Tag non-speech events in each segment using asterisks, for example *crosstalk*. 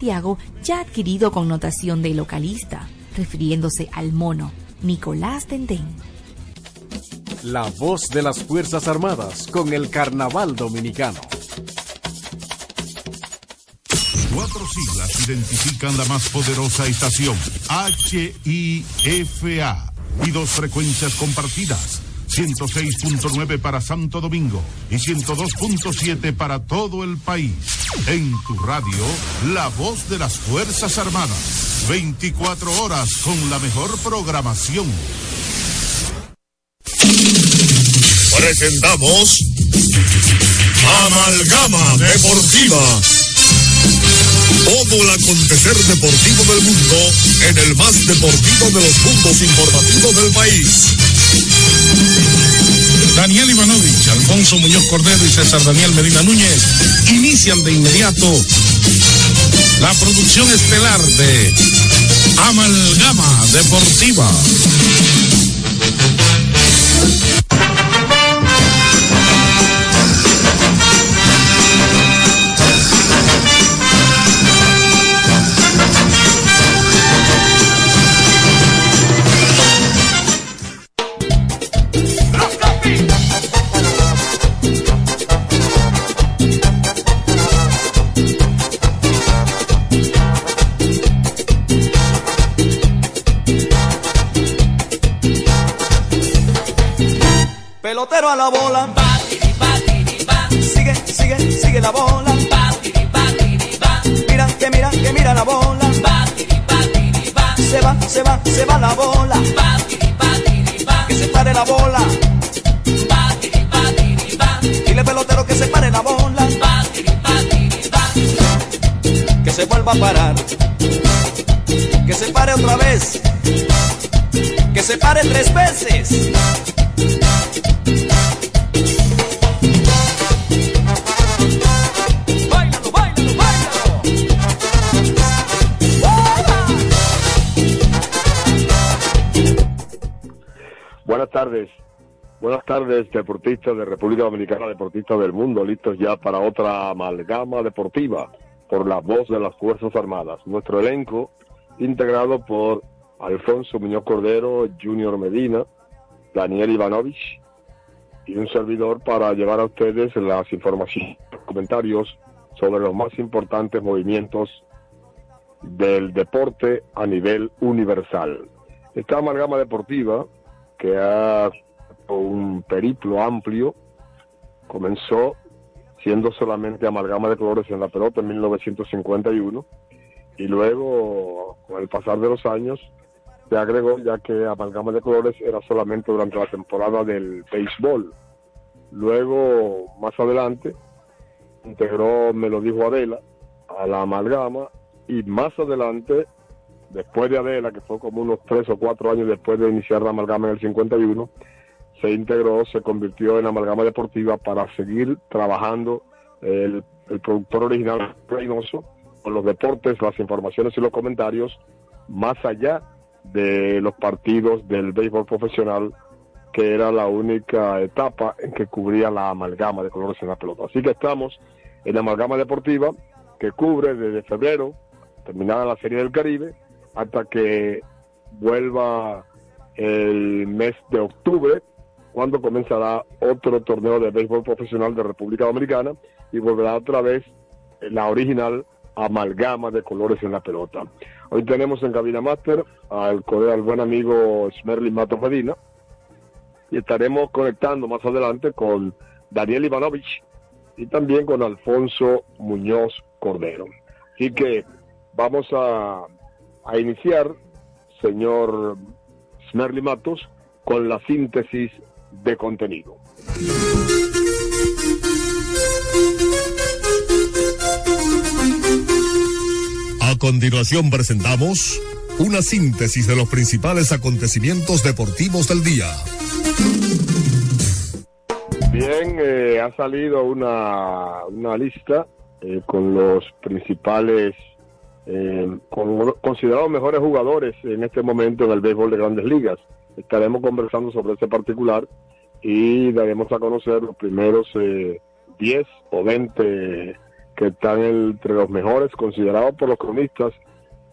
Santiago ya ha adquirido connotación de localista, refiriéndose al mono Nicolás Dendén. La voz de las Fuerzas Armadas con el Carnaval Dominicano. Cuatro siglas identifican la más poderosa estación, HIFA, y dos frecuencias compartidas. 106.9 para Santo Domingo y 102.7 para todo el país. En tu radio, la voz de las Fuerzas Armadas. 24 horas con la mejor programación. Presentamos Amalgama Deportiva. Todo el acontecer deportivo del mundo en el más deportivo de los puntos informativos del país. Daniel Ivanovich, Alfonso Muñoz Cordero y César Daniel Medina Núñez inician de inmediato la producción estelar de Amalgama Deportiva. Pelotero a la bola. Sigue, sigue, sigue la bola. Mira, que mira, que mira la bola. Se va, se va, se va la bola. Que se pare la bola. Dile pelotero que se pare la bola. Que se vuelva a parar. Que se pare otra vez. Que se pare tres veces. Buenas tardes, deportistas de República Dominicana, deportistas del mundo, listos ya para otra amalgama deportiva por la voz de las Fuerzas Armadas. Nuestro elenco, integrado por Alfonso Muñoz Cordero, Junior Medina, Daniel Ivanovich y un servidor para llevar a ustedes las informaciones, comentarios sobre los más importantes movimientos del deporte a nivel universal. Esta amalgama deportiva que ha un periplo amplio, comenzó siendo solamente amalgama de colores en la pelota en 1951 y luego con el pasar de los años se agregó ya que amalgama de colores era solamente durante la temporada del béisbol. Luego, más adelante, integró, me lo dijo Adela, a la amalgama y más adelante después de Adela, que fue como unos tres o cuatro años después de iniciar la amalgama en el 51, se integró, se convirtió en amalgama deportiva para seguir trabajando el, productor original Reynoso con los deportes, las informaciones y los comentarios más allá de los partidos del béisbol profesional, que era la única etapa en que cubría la amalgama de colores en la pelota. Así que estamos en la amalgama deportiva que cubre desde febrero, terminada la Serie del Caribe, hasta que vuelva el mes de octubre, cuando comenzará otro torneo de béisbol profesional de República Dominicana y volverá otra vez la original amalgama de colores en la pelota. Hoy tenemos en Cabina Master al, al buen amigo Smerlin Mato Medina y estaremos conectando más adelante con Daniel Ivanovich y también con Alfonso Muñoz Cordero. Así que vamos a a iniciar, señor Smerly Matos, con la síntesis de contenido. A continuación presentamos una síntesis de los principales acontecimientos deportivos del día. Bien, eh, ha salido una, una lista eh, con los principales eh, con, considerados mejores jugadores en este momento en el béisbol de grandes ligas. Estaremos conversando sobre ese particular y daremos a conocer los primeros 10 eh, o 20 que están entre los mejores, considerados por los cronistas,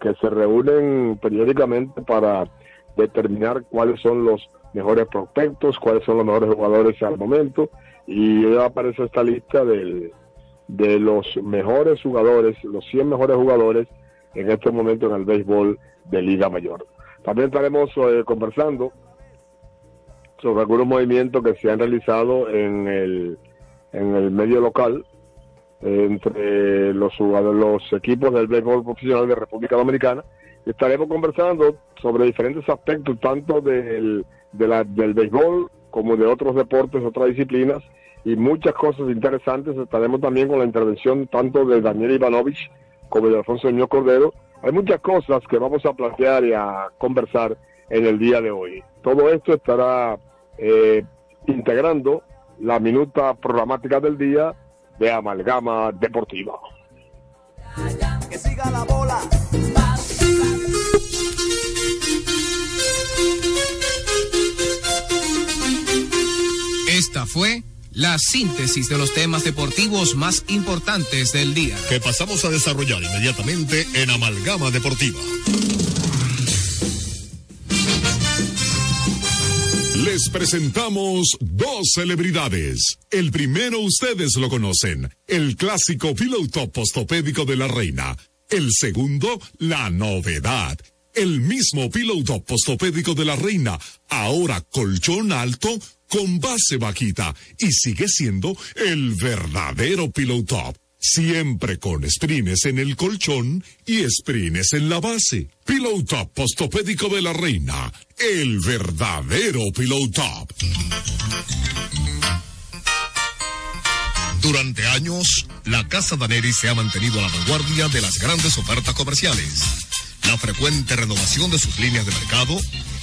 que se reúnen periódicamente para determinar cuáles son los mejores prospectos, cuáles son los mejores jugadores al momento, y hoy aparece esta lista de los mejores jugadores, los 100 mejores jugadores en este momento en el béisbol de Liga Mayor. También estaremos eh, conversando sobre algunos movimientos que se han realizado en el, en el medio local entre los jugadores, los equipos del béisbol profesional de República Dominicana. Estaremos conversando sobre diferentes aspectos, tanto del, de la, del béisbol como de otros deportes, otras disciplinas, y muchas cosas interesantes. Estaremos también con la intervención tanto de Daniel Ivanovich como de Alfonso Niño Cordero. Hay muchas cosas que vamos a plantear y a conversar en el día de hoy. Todo esto estará eh, integrando la minuta programática del día de Amalgama Deportiva. Que siga la bola. Esta fue la síntesis de los temas deportivos más importantes del día. Que pasamos a desarrollar inmediatamente en Amalgama Deportiva. Les presentamos dos celebridades. El primero ustedes lo conocen, el clásico piloto postopédico de la reina. El segundo, la novedad. El mismo piloto postopédico de la reina, ahora colchón alto con base vaquita y sigue siendo el verdadero piloto Siempre con sprines en el colchón y sprines en la base. Pillow Top Postopédico de la Reina. El verdadero Pillow Top. Durante años, la Casa Daneri se ha mantenido a la vanguardia de las grandes ofertas comerciales. La frecuente renovación de sus líneas de mercado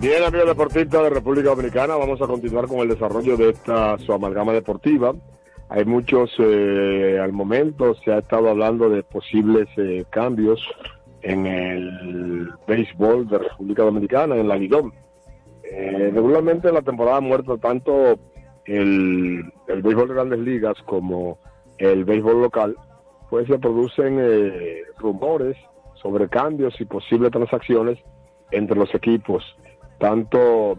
Bien, amigos deportistas de República Dominicana, vamos a continuar con el desarrollo de esta su amalgama deportiva. Hay muchos, eh, al momento se ha estado hablando de posibles eh, cambios en el béisbol de República Dominicana, en la Lidón. Eh, regularmente en la temporada ha muerto tanto el, el béisbol de grandes ligas como el béisbol local, pues se producen eh, rumores sobre cambios y posibles transacciones entre los equipos, tanto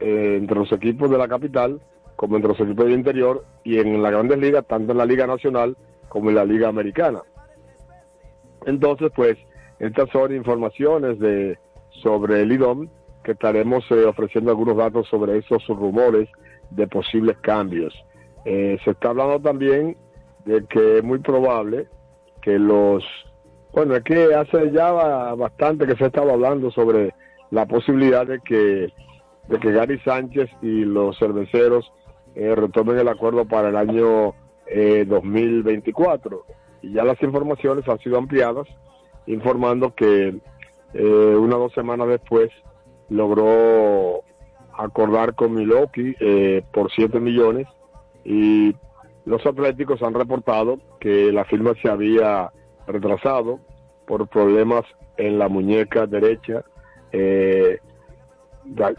eh, entre los equipos de la capital como entre los equipos del interior y en las grandes ligas, tanto en la Liga Nacional como en la Liga Americana. Entonces, pues, estas son informaciones de sobre el IDOM que estaremos eh, ofreciendo algunos datos sobre esos rumores de posibles cambios. Eh, se está hablando también de que es muy probable que los Bueno, es que hace ya bastante que se ha estado hablando sobre la posibilidad de que, de que Gary Sánchez y los cerveceros eh, retomen el acuerdo para el año eh, 2024. Y ya las informaciones han sido ampliadas, informando que eh, una o dos semanas después logró acordar con Milwaukee eh, por 7 millones y los atléticos han reportado que la firma se había retrasado por problemas en la muñeca derecha, eh,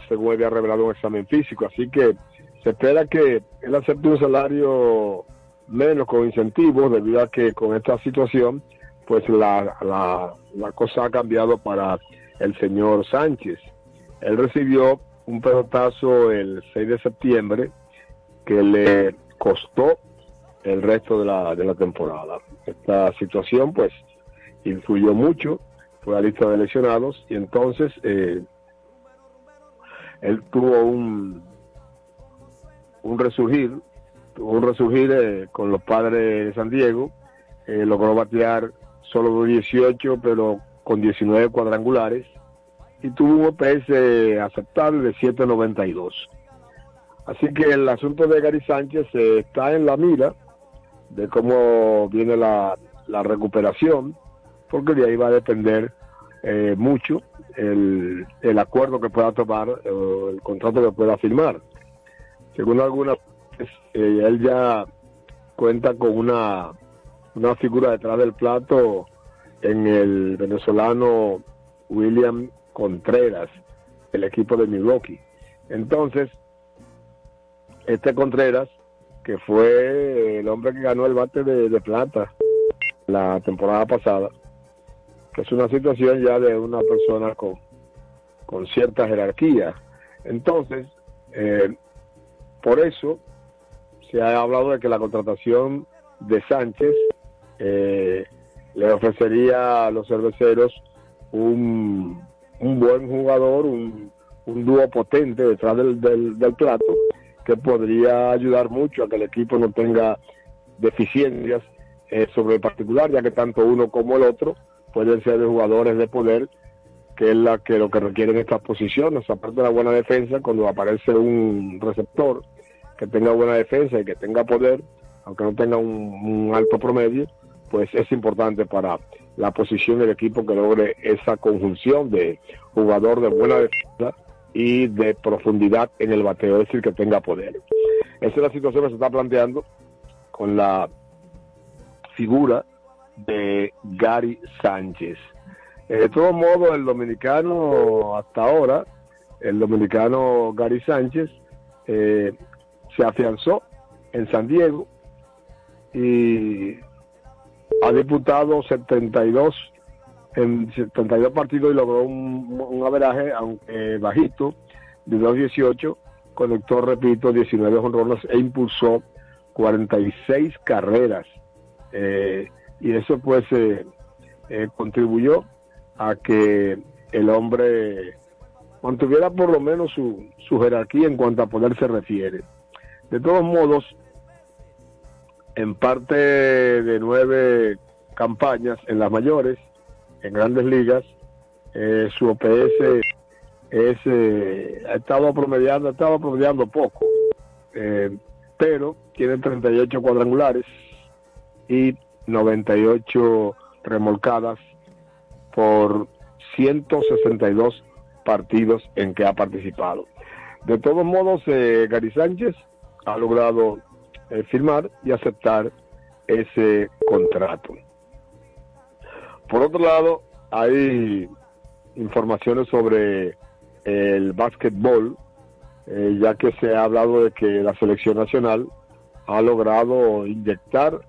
según había revelado un examen físico. Así que se espera que él acepte un salario menos con incentivos, debido a que con esta situación, pues la, la, la cosa ha cambiado para el señor Sánchez. Él recibió un pelotazo el 6 de septiembre que le costó el resto de la, de la temporada. Esta situación pues influyó mucho, fue la lista de lesionados y entonces eh, él tuvo un, un resurgir, tuvo un resurgir eh, con los padres de San Diego, eh, logró batear solo 18 pero con 19 cuadrangulares y tuvo un OPS aceptable de 7.92. Así que el asunto de Gary Sánchez está en la mira de cómo viene la, recuperación, porque de ahí va a depender eh, mucho el, acuerdo que pueda tomar o el contrato que pueda firmar. Según algunas, eh, él ya cuenta con una, una figura detrás del plato en el venezolano William Contreras, el equipo de Milwaukee. Entonces, este Contreras, que fue el hombre que ganó el bate de, de, plata la temporada pasada, que es una situación ya de una persona con, con cierta jerarquía. Entonces, eh, por eso se ha hablado de que la contratación de Sánchez eh, le ofrecería a los cerveceros un, un buen jugador, un, un dúo potente detrás del, del, del, plato que podría ayudar mucho a que el equipo no tenga deficiencias eh, sobre el particular, ya que tanto uno como el otro pueden ser de jugadores de poder, que es la que lo que requieren estas posiciones, aparte de la buena defensa, cuando aparece un receptor que tenga buena defensa y que tenga poder, aunque no tenga un, un alto promedio, pues es importante para la posición del equipo que logre esa conjunción de jugador de buena defensa y de profundidad en el bateo, es decir, que tenga poder. Esa es la situación que se está planteando con la figura de Gary Sánchez. Eh, de todos modos, el dominicano hasta ahora, el dominicano Gary Sánchez, eh, se afianzó en San Diego y ha disputado 72 en 72 partidos y logró un, un averaje, aunque bajito, de 2.18, conectó, repito, 19 honrones e impulsó 46 carreras. Eh, y eso pues eh, eh, contribuyó a que el hombre mantuviera por lo menos su, su jerarquía en cuanto a poder se refiere. De todos modos, en parte de nueve campañas en las mayores, en grandes ligas, eh, su OPS es, eh, ha estado promediando, ha estado promediando poco, eh, pero tiene 38 cuadrangulares y 98 remolcadas por 162 partidos en que ha participado. De todos modos, eh, Gary Sánchez ha logrado firmar y aceptar ese contrato. Por otro lado, hay informaciones sobre el básquetbol, eh, ya que se ha hablado de que la selección nacional ha logrado inyectar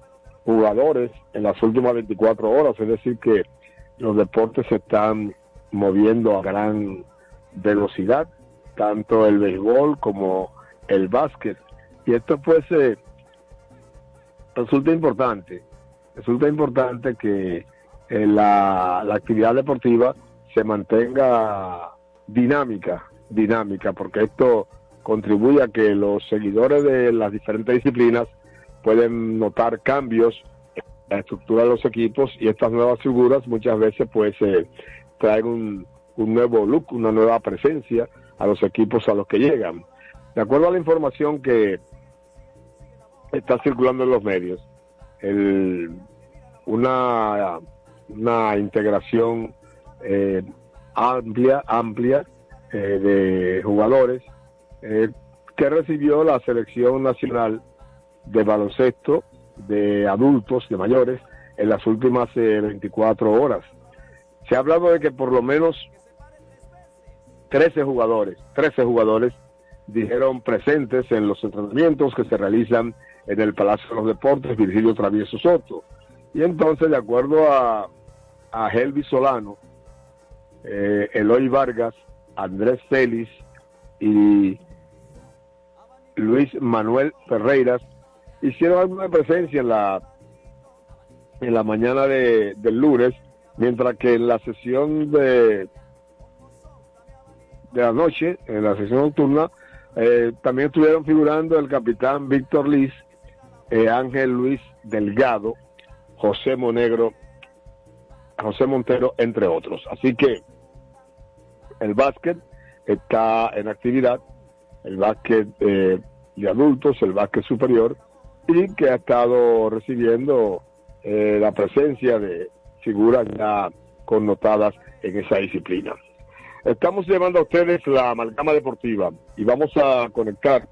jugadores en las últimas 24 horas, es decir, que los deportes se están moviendo a gran velocidad, tanto el béisbol como el básquet. Y esto pues eh, resulta importante, resulta importante que eh, la, la actividad deportiva se mantenga dinámica, dinámica, porque esto contribuye a que los seguidores de las diferentes disciplinas pueden notar cambios la estructura de los equipos y estas nuevas figuras muchas veces pues eh, traen un, un nuevo look, una nueva presencia a los equipos a los que llegan. De acuerdo a la información que está circulando en los medios, el, una, una integración eh, amplia, amplia eh, de jugadores eh, que recibió la selección nacional de baloncesto de adultos, de mayores, en las últimas 24 horas. Se ha hablado de que por lo menos 13 jugadores, 13 jugadores dijeron presentes en los entrenamientos que se realizan en el Palacio de los Deportes Virgilio Travieso Soto. Y entonces, de acuerdo a, a Helvi Solano, eh, Eloy Vargas, Andrés Félix y Luis Manuel Ferreiras. Hicieron alguna presencia en la en la mañana de, del lunes, mientras que en la sesión de de la noche, en la sesión nocturna, eh, también estuvieron figurando el capitán Víctor Liz, eh, Ángel Luis Delgado, José Monegro, José Montero, entre otros. Así que el básquet está en actividad, el básquet eh, de adultos, el básquet superior, y que ha estado recibiendo eh, la presencia de figuras ya connotadas en esa disciplina. Estamos llevando a ustedes la amalgama deportiva y vamos a conectar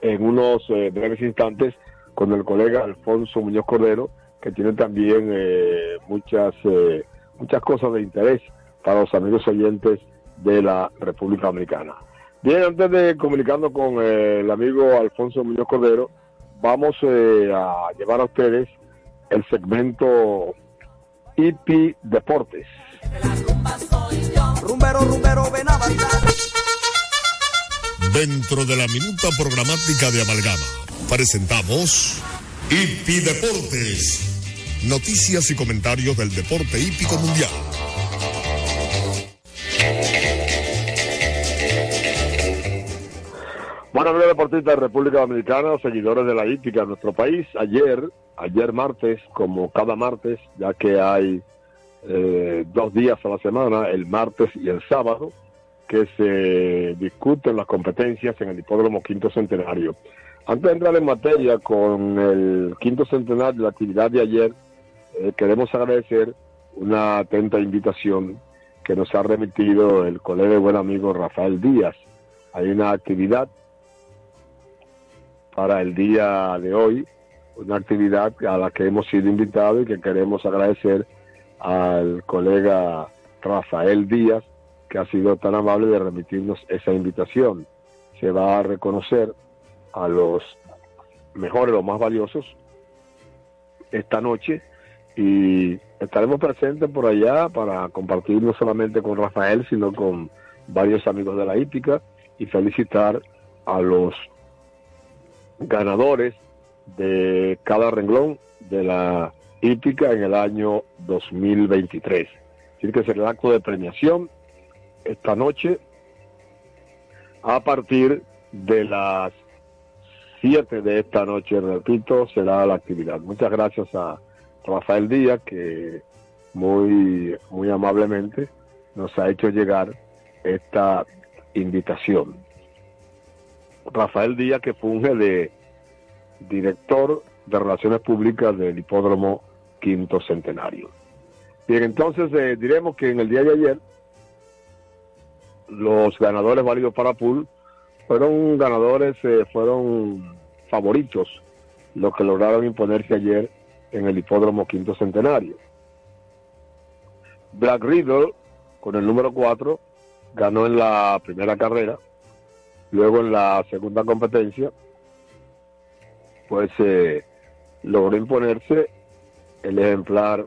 en unos eh, breves instantes con el colega Alfonso Muñoz Cordero, que tiene también eh, muchas, eh, muchas cosas de interés para los amigos oyentes de la República Dominicana. Bien, antes de comunicando con eh, el amigo Alfonso Muñoz Cordero, vamos eh, a llevar a ustedes el segmento IP Deportes. Rumbero, rumbero, ven a bailar. Dentro de la minuta programática de Amalgama, presentamos IP Deportes. Noticias y comentarios del deporte hípico mundial. Bueno, amigos deportistas de República Dominicana, seguidores de la hípica en nuestro país, ayer, ayer martes, como cada martes, ya que hay eh, dos días a la semana, el martes y el sábado, que se discuten las competencias en el hipódromo Quinto Centenario. Antes de entrar en materia con el Quinto Centenario, la actividad de ayer, eh, queremos agradecer una atenta invitación que nos ha remitido el colega y buen amigo Rafael Díaz. Hay una actividad para el día de hoy, una actividad a la que hemos sido invitados y que queremos agradecer al colega Rafael Díaz, que ha sido tan amable de remitirnos esa invitación. Se va a reconocer a los mejores, los más valiosos, esta noche y estaremos presentes por allá para compartir no solamente con Rafael, sino con varios amigos de la hípica y felicitar a los ganadores de cada renglón de la hípica en el año 2023. Así que será el acto de premiación esta noche a partir de las 7 de esta noche, repito, será la actividad. Muchas gracias a Rafael Díaz que muy, muy amablemente nos ha hecho llegar esta invitación. Rafael Díaz que funge de director de Relaciones Públicas del Hipódromo Quinto Centenario. Bien, entonces eh, diremos que en el día de ayer los ganadores válidos para pool fueron ganadores, eh, fueron favoritos los que lograron imponerse ayer en el Hipódromo Quinto Centenario. Black Riddle, con el número 4, ganó en la primera carrera. Luego en la segunda competencia, pues eh, logró imponerse el ejemplar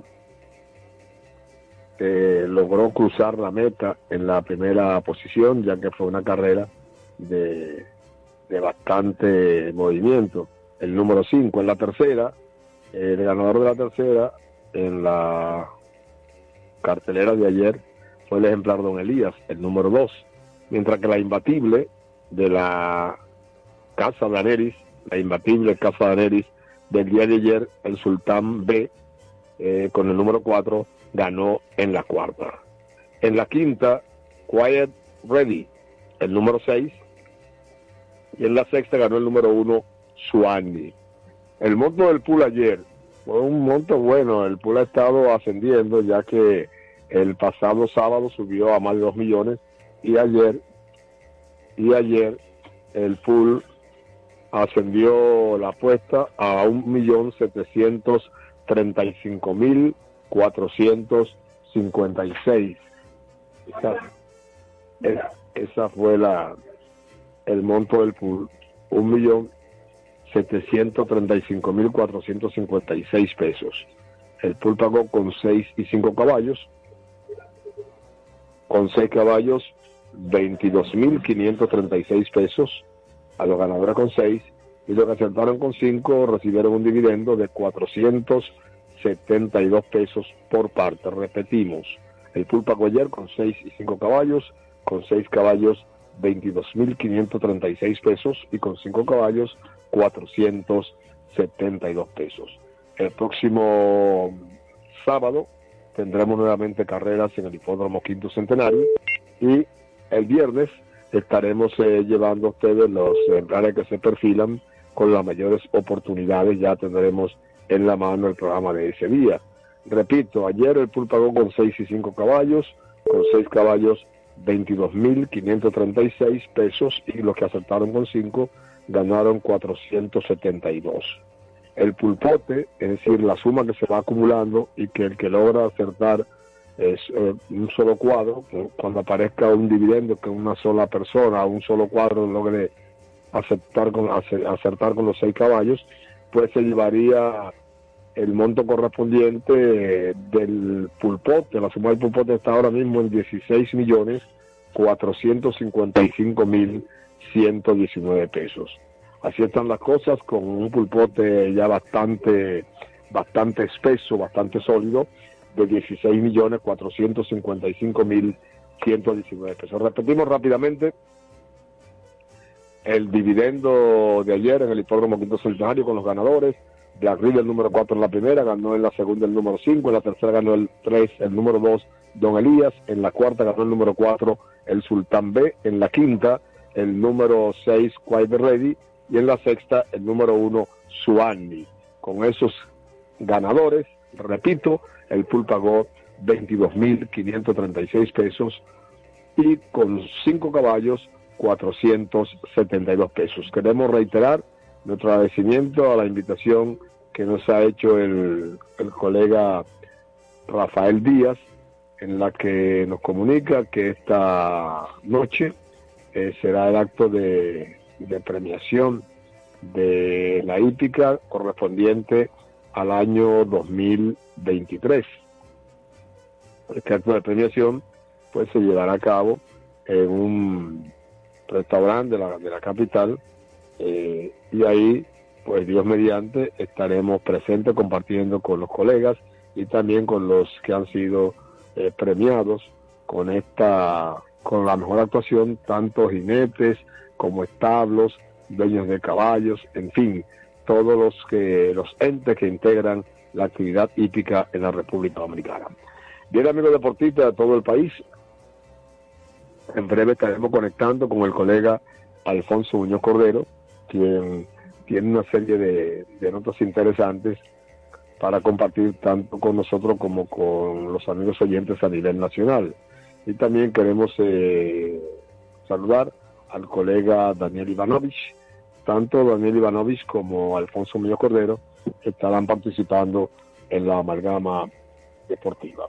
eh, logró cruzar la meta en la primera posición, ya que fue una carrera de, de bastante movimiento. El número 5 en la tercera, el ganador de la tercera en la cartelera de ayer fue el ejemplar Don Elías, el número 2, mientras que la imbatible de la Casa de Aneris, la imbatible Casa de Aneris, del día de ayer, el Sultán B, eh, con el número 4, ganó en la cuarta. En la quinta, Quiet Ready, el número 6. Y en la sexta ganó el número 1, Suani. El monto del pool ayer fue un monto bueno. El pool ha estado ascendiendo ya que el pasado sábado subió a más de 2 millones y ayer y ayer el pool ascendió la apuesta a un millón setecientos treinta y cinco mil cuatrocientos cincuenta y seis. Esa fue la el monto del pool un millón setecientos treinta y cinco mil cuatrocientos cincuenta y seis pesos. El pool pagó con seis y cinco caballos con seis caballos 22.536 pesos. A los ganadores con 6 y los que acertaron con 5 recibieron un dividendo de 472 pesos por parte. Repetimos, el Pulpa Goyer con 6 y 5 caballos, con 6 caballos 22.536 pesos y con 5 caballos 472 pesos. El próximo sábado tendremos nuevamente carreras en el Hipódromo Quinto Centenario y el viernes estaremos eh, llevando a ustedes los ejemplares que se perfilan con las mayores oportunidades. Ya tendremos en la mano el programa de ese día. Repito, ayer el pool pagó con 6 y 5 caballos, con 6 caballos 22.536 pesos y los que aceptaron con 5 ganaron 472. El pulpote, es decir, la suma que se va acumulando y que el que logra acertar es eh, un solo cuadro, cuando aparezca un dividendo que una sola persona, un solo cuadro logre aceptar con, acertar con los seis caballos, pues se llevaría el monto correspondiente del pulpote, la suma del pulpote está ahora mismo en 16 millones 455 mil 119 pesos. Así están las cosas con un pulpote ya bastante, bastante espeso, bastante sólido de 16 millones 455 mil 119 pesos. Repetimos rápidamente el dividendo de ayer en el hipódromo Quinto Centenario con los ganadores. De Abril el número 4 en la primera, ganó en la segunda el número 5, en la tercera ganó el 3, el número 2 Don Elías, en la cuarta ganó el número 4 el Sultán B, en la quinta el número 6 Quite Ready y en la sexta el número 1 Suani. Con esos ganadores, repito, el pool pagó 22.536 pesos y con 5 caballos 472 pesos. Queremos reiterar nuestro agradecimiento a la invitación que nos ha hecho el, colega Rafael Díaz, en la que nos comunica que esta noche eh, será el acto de, premiación de la hípica correspondiente al año 2023. Este acto de premiación pues se llevará a cabo en un restaurante de la capital eh, y ahí pues Dios mediante estaremos presentes compartiendo con los colegas y también con los que han sido eh, premiados con esta con la mejor actuación tanto jinetes como establos dueños de caballos en fin todos los que los entes que integran la actividad hípica en la República Dominicana. Bien, amigos deportistas de todo el país, en breve estaremos conectando con el colega Alfonso Muñoz Cordero, quien tiene una serie de, notas interesantes para compartir tanto con nosotros como con los amigos oyentes a nivel nacional. Y también queremos eh, saludar al colega Daniel Ivanovich, tanto Daniel Ivanovich como Alfonso Muñoz Cordero estarán participando en la amalgama deportiva.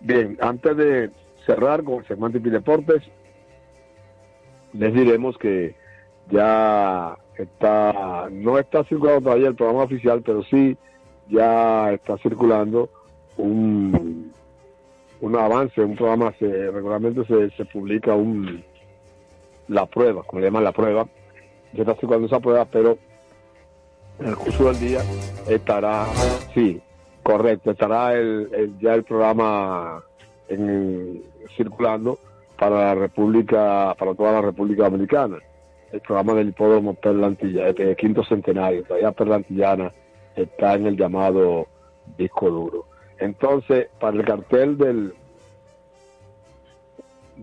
Bien, antes de cerrar con el segmento de deportes, les diremos que ya está, no está circulando todavía el programa oficial, pero sí ya está circulando un, un avance, un programa, se, regularmente se, se publica un la prueba, como le llaman la prueba, ya está circulando esa prueba, pero en el curso del día estará, sí, correcto, estará el, ya el programa en, circulando para la República, para toda la República Dominicana. El programa del hipódromo Perlantilla, el quinto centenario, todavía Perlantillana está en el llamado disco duro. Entonces, para el cartel del,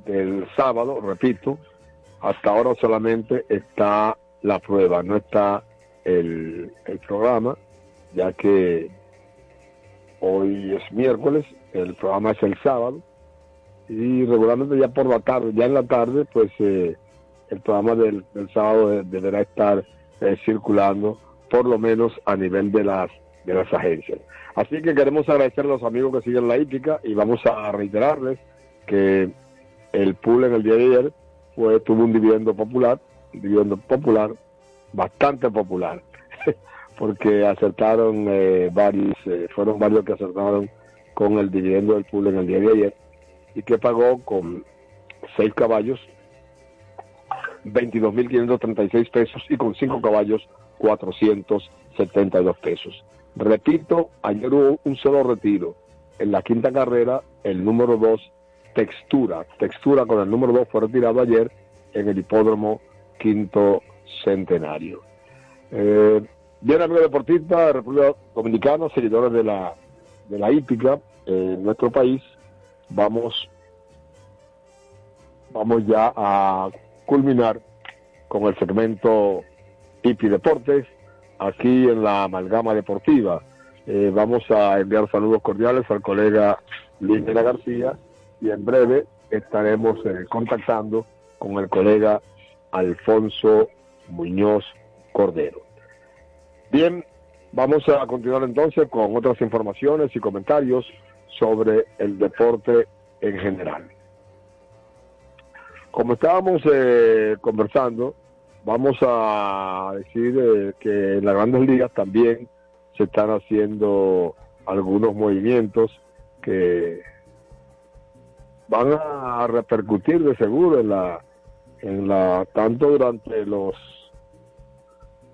del sábado, repito, hasta ahora solamente está la prueba, no está el, el programa, ya que hoy es miércoles, el programa es el sábado, y regularmente ya por la tarde, ya en la tarde, pues eh, el programa del, sábado de- deberá estar eh, circulando, por lo menos a nivel de las, de las agencias. Así que queremos agradecer a los amigos que siguen la hípica y vamos a reiterarles que el pool en el día de ayer fue, tuvo un dividendo popular, un dividendo popular, bastante popular, *laughs* porque acertaron eh, varios, eh, fueron varios que acertaron con el dividendo del pool en el día de ayer y que pagó con seis caballos 22.536 pesos y con cinco caballos 472 pesos. Repito, ayer hubo un solo retiro. En la quinta carrera, el número 2, Textura. Textura con el número 2 fue retirado ayer en el hipódromo Quinto Centenario. Eh, bien, amigos deportistas de República Dominicana, seguidores de la, de la hípica eh, en nuestro país, vamos, vamos ya a culminar con el segmento Hipi Deportes aquí en la amalgama deportiva. Eh, vamos a enviar saludos cordiales al colega Luis Mena García y en breve estaremos eh, contactando con el colega Alfonso Muñoz Cordero. Bien, vamos a continuar entonces con otras informaciones y comentarios sobre el deporte en general. Como estábamos eh, conversando, vamos a decir eh, que en las grandes ligas también se están haciendo algunos movimientos que van a repercutir de seguro en la en la tanto durante los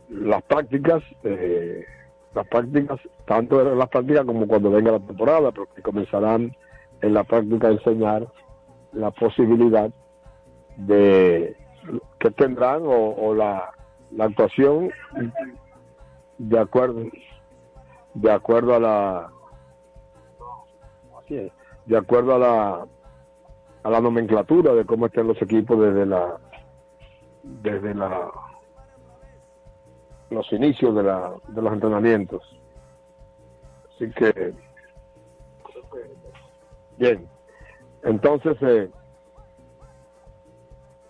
las prácticas eh, las prácticas tanto en las prácticas como cuando venga la temporada porque comenzarán en la práctica a enseñar la posibilidad de que tendrán o, o la, la actuación de acuerdo de acuerdo a la de acuerdo a la a la nomenclatura de cómo estén los equipos desde la desde la los inicios de la de los entrenamientos. Así que bien. Entonces eh,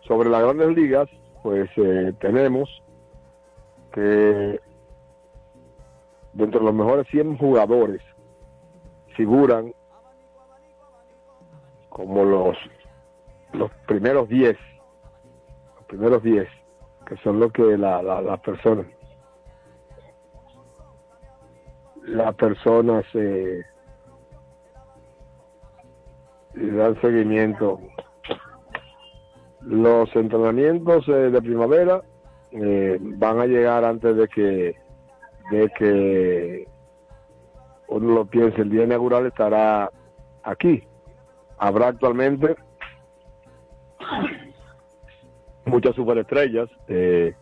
sobre las grandes ligas, pues eh, tenemos que dentro de los mejores 100 jugadores figuran como los los primeros 10 los primeros 10 que son lo que la, la, las personas las personas eh, dan seguimiento los entrenamientos eh, de primavera eh, van a llegar antes de que de que uno lo piense. El día inaugural estará aquí. Habrá actualmente muchas superestrellas, eh,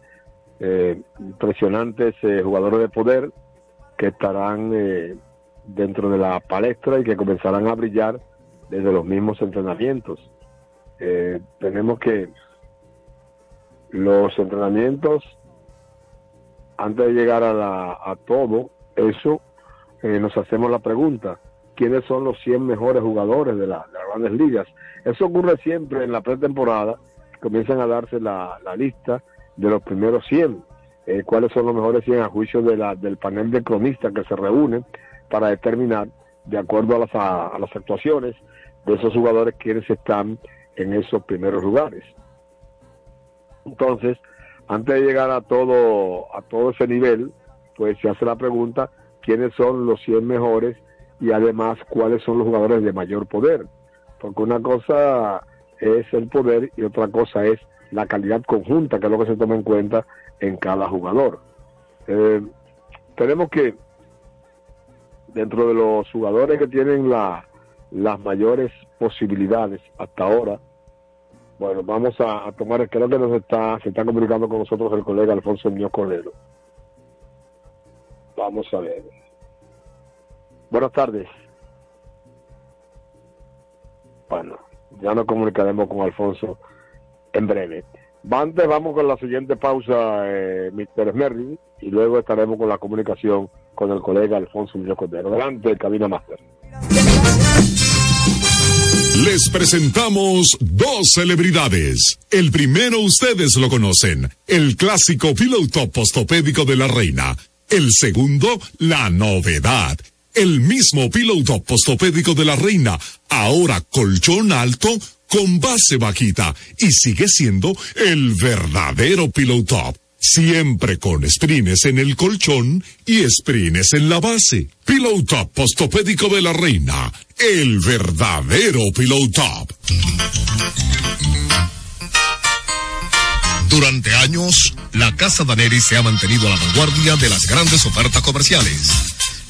eh, impresionantes eh, jugadores de poder que estarán dentro de la palestra y que comenzarán a brillar desde los mismos entrenamientos. Eh, tenemos que los entrenamientos antes de llegar a, la, a todo eso eh, nos hacemos la pregunta quiénes son los 100 mejores jugadores de, la- las grandes ligas eso ocurre siempre en la pretemporada comienzan a darse la, lista de los primeros 100 eh, cuáles son los mejores 100 a juicio de la, del panel de cronistas que se reúnen para determinar de acuerdo a las, a, a las actuaciones de esos jugadores quienes están en esos primeros lugares. Entonces, antes de llegar a todo, a todo ese nivel, pues se hace la pregunta, ¿quiénes son los 100 mejores? Y además, ¿cuáles son los jugadores de mayor poder? Porque una cosa es el poder y otra cosa es la calidad conjunta, que es lo que se toma en cuenta en cada jugador. Eh, tenemos que, dentro de los jugadores que tienen la, las mayores posibilidades hasta ahora, bueno, vamos a, a tomar, creo que nos está, se está comunicando con nosotros el colega Alfonso Muñoz Cordero. Vamos a ver. Buenas tardes. Bueno, ya nos comunicaremos con Alfonso en breve. Antes vamos con la siguiente pausa, eh, Mr. Smerling, y luego estaremos con la comunicación con el colega Alfonso Muñoz Cordero. Adelante, Cabina Master. Les presentamos dos celebridades. El primero ustedes lo conocen, el clásico piloto postopédico de la reina. El segundo, la novedad. El mismo piloto postopédico de la reina, ahora colchón alto con base bajita y sigue siendo el verdadero Pillow Top. Siempre con sprines en el colchón y sprines en la base. Pillow Top postopédico de la reina. El verdadero Pillow Top. Durante años, la Casa Daneri se ha mantenido a la vanguardia de las grandes ofertas comerciales.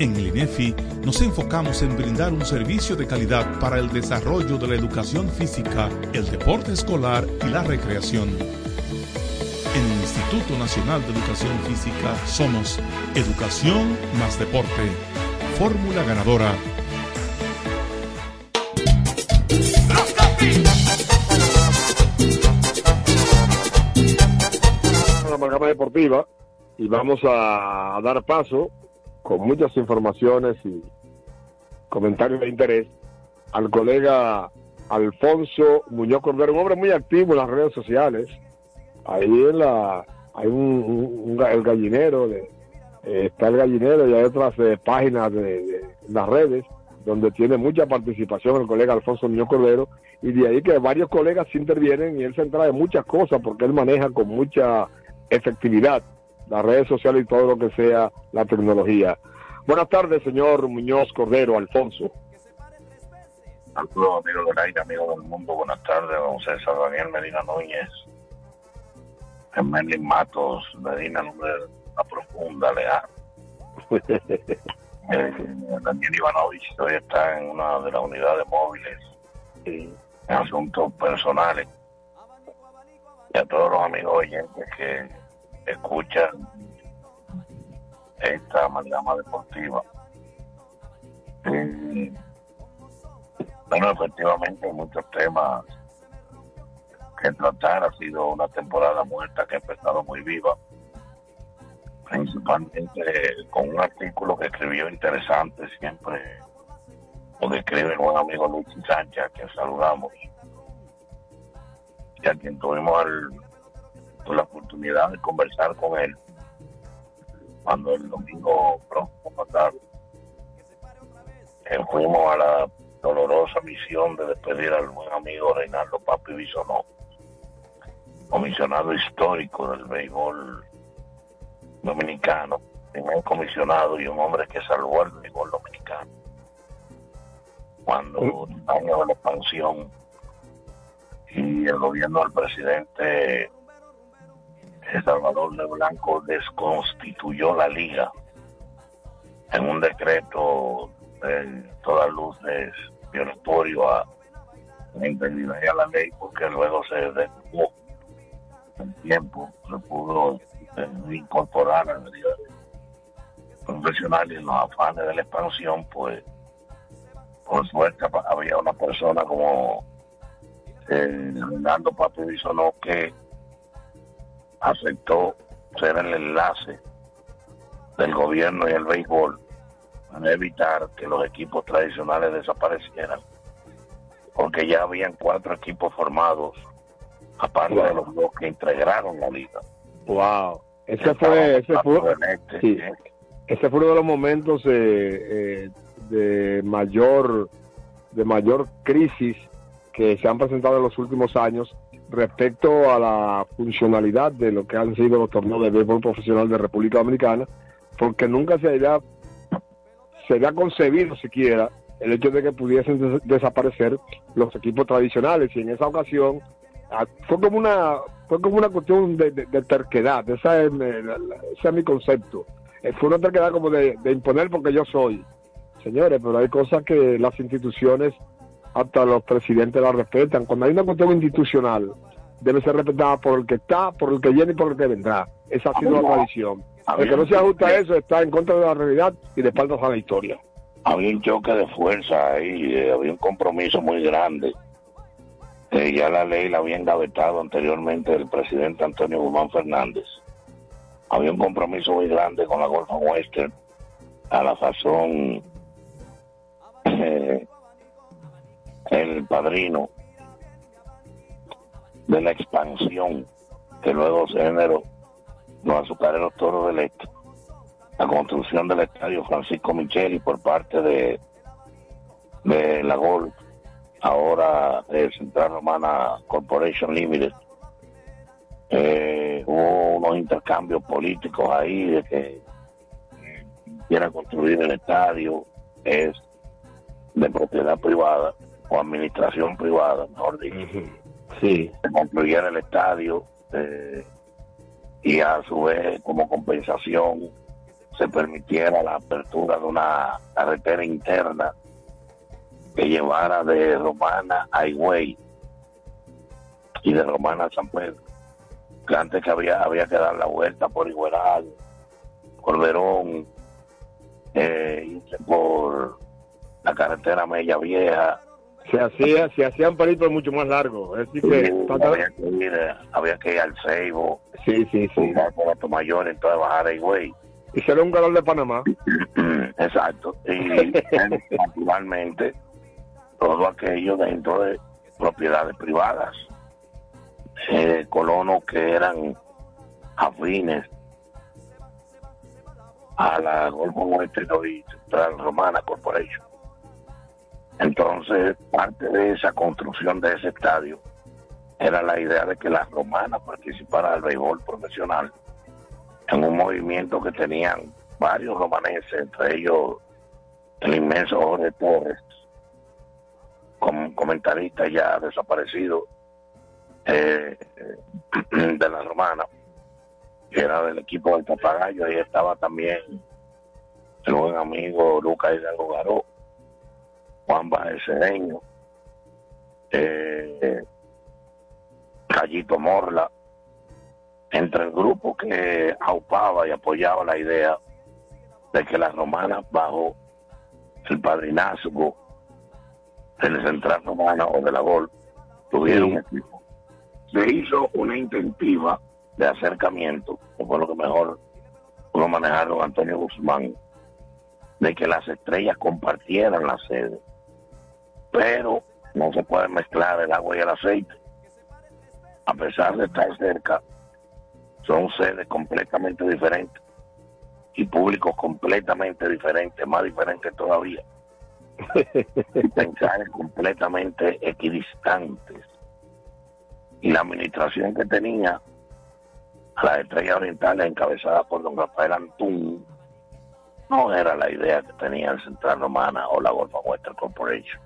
En el INEFI nos enfocamos en brindar un servicio de calidad para el desarrollo de la educación física, el deporte escolar y la recreación. En el Instituto Nacional de Educación Física somos Educación más Deporte. Fórmula ganadora. Amalgama deportiva y vamos a dar paso con muchas informaciones y comentarios de interés al colega Alfonso Muñoz Cordero, un hombre muy activo en las redes sociales. Ahí en la hay un, el gallinero, de, eh, está el gallinero y hay otras eh, páginas de, de las redes donde tiene mucha participación el colega Alfonso Muñoz Cordero y de ahí que varios colegas intervienen y él se entra de muchas cosas porque él maneja con mucha efectividad las redes sociales y todo lo que sea la tecnología. Buenas tardes, señor Muñoz Cordero, Alfonso. Saludos amigos del aire, amigos del mundo, buenas tardes, don César Daniel Medina Núñez, Merlin Matos, Medina Núñez, la profunda, leal. *laughs* Eh, Daniel Ivanovich hoy está en una de las unidades móviles en asuntos personales. Y a todos los amigos oyentes que escuchan esta amalgama deportiva. Bueno, efectivamente, muchos temas que tratar. Ha sido una temporada muerta que ha empezado muy viva, principalmente con un artículo que escribió interesante siempre, lo describe el buen amigo Luis Sánchez, a quien saludamos, y a quien tuvimos el- la oportunidad de conversar con él cuando el domingo próximo pasado eh, fuimos a la dolorosa misión de despedir al buen amigo Reinaldo Papi Bisonó, comisionado histórico del béisbol dominicano, primer comisionado y un hombre que salvó al béisbol dominicano. Cuando el año de la expansión y el gobierno del presidente Salvador de Blanco desconstituyó la liga en un decreto de todas luces violatorio a la integridad y a la ley porque luego se detuvo el tiempo se pudo eh, incorporar a la liga profesional y los afanes de la expansión pues por suerte había una persona como eh, Fernando Papi Bisonó que aceptó ser el enlace del gobierno y el béisbol para evitar que los equipos tradicionales desaparecieran, porque ya habían cuatro equipos formados, aparte de los dos que integraron la liga. Wow. Ese fue, ese fue, sí, ese fue uno de los momentos eh, eh, de mayor de mayor crisis que se han presentado en los últimos años respecto a la funcionalidad de lo que han sido los torneos de béisbol profesional de República Dominicana, porque nunca se había, se había concebido siquiera el hecho de que pudiesen des- desaparecer los equipos tradicionales y en esa ocasión ah, fue como una fue como una cuestión de, terquedad, esa es, ese es mi concepto. Eh, fue una terquedad como de imponer porque yo soy. Señores, pero hay cosas que las instituciones, hasta los presidentes la respetan. Cuando hay una cuestión institucional, debe ser respetada por el que está, por el que viene y por el que vendrá. Esa ha sido la tradición. El que no se ajusta a eso está en contra de la realidad y de espaldas a la historia. había un choque de fuerza ahí, eh, había un compromiso muy grande. Eh, ya la ley la había engavetado anteriormente el presidente Antonio Guzmán Fernández. Había un compromiso muy grande con la Golfa Western a la sazón eh, el padrino de la expansión que luego se generó los azucareros toros del este la construcción del estadio Francisco Micheli por parte de, de la Gol, ahora Central Romana Corporation Limited. Eh, hubo unos intercambios políticos ahí de que quiera construir el estadio, es de propiedad privada o administración privada, mejor dicho. Sí. Se construyera el estadio eh, y a su vez como compensación se permitiera la apertura de una carretera interna que llevara de Romana a Higüey y de Romana a San Pedro. Que antes que había, había que dar la vuelta por Igueral, por Verón, eh, por la carretera Mella Vieja. Se hacía, se hacían palitos mucho más largos. Decir, que Sí, había, que ir, eh, había que ir al Ceibo, sí, sí, sí. por Atomayor, entonces bajar a Higüey. Hicieron un canal de Panamá. *clears throat* Exacto. Y *laughs* naturalmente todo aquello dentro de propiedades privadas. Eh, colonos que eran afines a la Golfo Nuestro y Central Romana Corporation. Entonces, parte de esa construcción de ese estadio era la idea de que las romanas participaran del béisbol profesional en un movimiento que tenían varios romaneses, entre ellos el inmenso Jorge Torres, com- comentarista ya desaparecido eh, de la romana, que era del equipo del Papagayo, ahí estaba también el buen amigo Lucas Hidalgo Garó, Juan Baez Cedeño, eh, Callito Morla, entre el grupo que aupaba y apoyaba la idea de que las romanas bajo el padrinazgo del central romana o de la gol tuvieron un equipo. Se hizo una intentiva de acercamiento, que fue lo que mejor pudo manejar don Antonio Guzmán, de que las estrellas compartieran la sede, pero no se puede mezclar el agua y el aceite. A pesar de estar cerca, son sedes completamente diferentes y públicos completamente diferentes, más diferentes todavía. *laughs* y pensares completamente equidistantes. Y la administración que tenía a las estrellas orientales encabezada por don Rafael Antún no era la idea que tenía el Central Romana o la Golfa Western Corporation.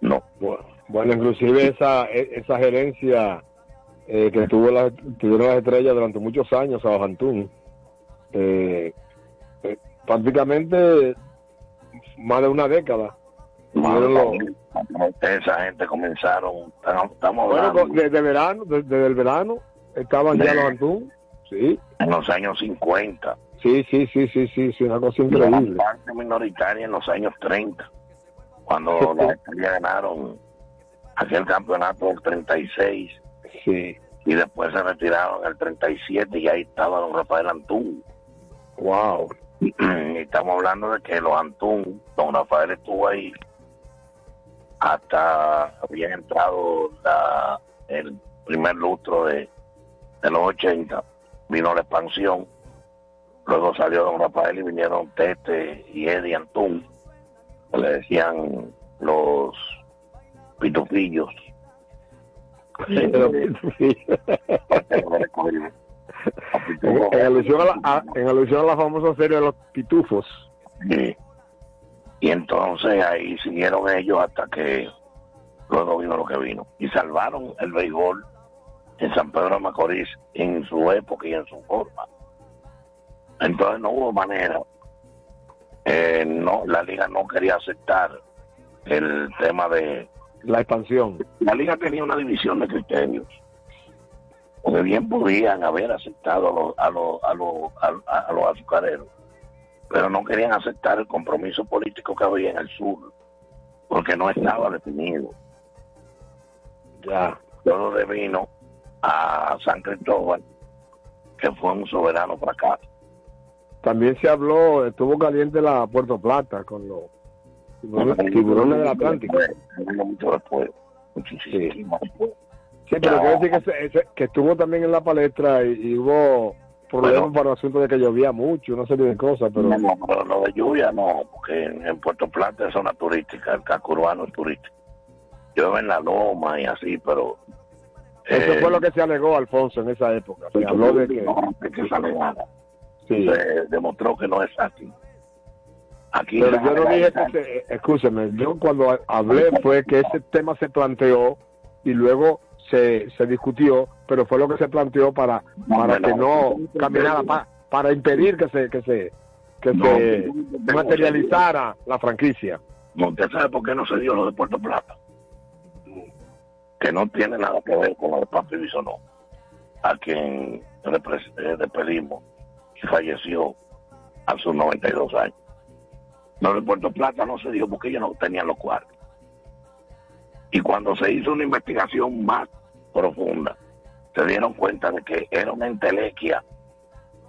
No. Bueno, bueno, inclusive esa, e- esa gerencia eh, que tuvo la, tuvieron las estrellas durante muchos años a Antún, eh, eh, prácticamente más de una década. Los- Esa gente comenzaron, estamos, bueno, hablando con- desde verano, desde, el verano, estaban ya De- los Antún, sí, en los años 50. sí, sí, sí, sí, sí, sí, una cosa una increíble. parte minoritaria en los años 30, cuando las estrellas ganaron aquel campeonato del 36 Sí. y después se retiraron en el 37 y ahí estaba don Rafael Antún. Wow. *clears throat* Y estamos hablando de que los Antún, don Rafael estuvo ahí hasta había entrado la- el primer lustro de, de los 80, vino la expansión, luego salió don Rafael y vinieron Tete y Eddie Antún, que le decían los pitufillos. En, en alusión a la, a- en alusión a la famosa serie de los pitufos. Sí. Y entonces ahí siguieron ellos hasta que luego vino lo que vino. Y salvaron el béisbol en San Pedro de Macorís en su época y en su forma. Entonces no hubo manera. Eh, no, la liga no quería aceptar el tema de... La expansión. La liga tenía una división de criterios. Porque bien podían haber aceptado a los, a los, a los, a- a los azucareros pero no querían aceptar el compromiso político que había en el sur, porque no estaba definido. Ya. Todo devino a San Cristóbal, que fue un soberano fracaso. También se habló, estuvo caliente la Puerto Plata con los tiburones, tiburones del Atlántico. Vino mucho después, muchísimo después. Sí, pero quiero decir que, que estuvo también en la palestra y, y hubo problemas para el asunto de que llovía mucho, una serie de cosas, pero... No, no, pero lo de lluvia no, porque en, en Puerto Plata es zona turística, el casco urbano es turístico. Llueve en la loma y así, pero... Eso eh, fue lo que se alegó, Alfonso, en esa época. Se habló de que... no, de que esa legada. Sí. Se demostró que no es así. Aquí Pero yo no dije que escúcheme, yo cuando hablé fue que ese tema se planteó y luego se, se discutió, pero fue lo que se planteó para para que no caminara, pa- para impedir que se que se que No, se no, materializara la franquicia. No, ¿Usted sabe por qué no se dio lo de Puerto Plata? Que no tiene nada que ver con lo de Papi Bisonó, a quien repres- eh, despedimos y falleció a sus 92 años. Lo de Puerto Plata no se dio porque ellos no tenían los cuartos. Y cuando se hizo una investigación más profunda, se dieron cuenta de que era una entelequia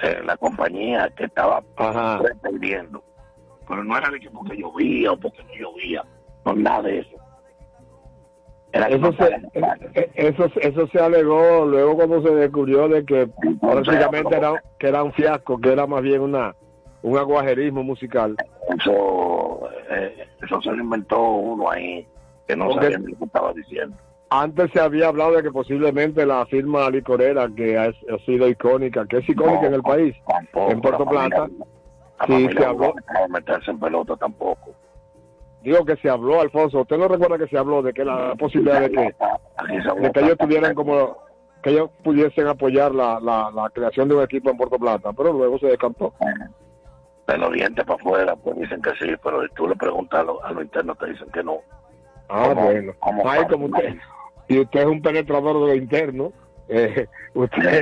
eh, la compañía que estaba pretendiendo. Pero no era de que porque llovía o porque no llovía, no nada de eso. Eso se, sabían eh, eso, eso se alegó luego cuando se descubrió de que prácticamente era, que era un fiasco, que era más bien una un aguajerismo musical. Eso, eh, eso se lo inventó uno ahí que no Porque- sabía lo que estaba diciendo. Antes se había hablado de que posiblemente la firma licorera, que ha, ha sido icónica, que es icónica en el país, en Puerto la familia- Plata, La sí familia se habló, no meterse en pelota tampoco. Digo que se habló, Alfonso, ¿usted no recuerda que se habló de que la posibilidad de que, de que ellos tuvieran como, que ellos pudiesen apoyar la, la, la creación de un equipo en Puerto Plata, pero luego se descartó. De los dientes para afuera, pues dicen que sí, pero si tú le preguntas a los a los internos, te dicen que no. Ah, ¿Cómo- bueno. cómo Ay, como usted, y usted es un penetrador de lo interno, eh, *laughs* usted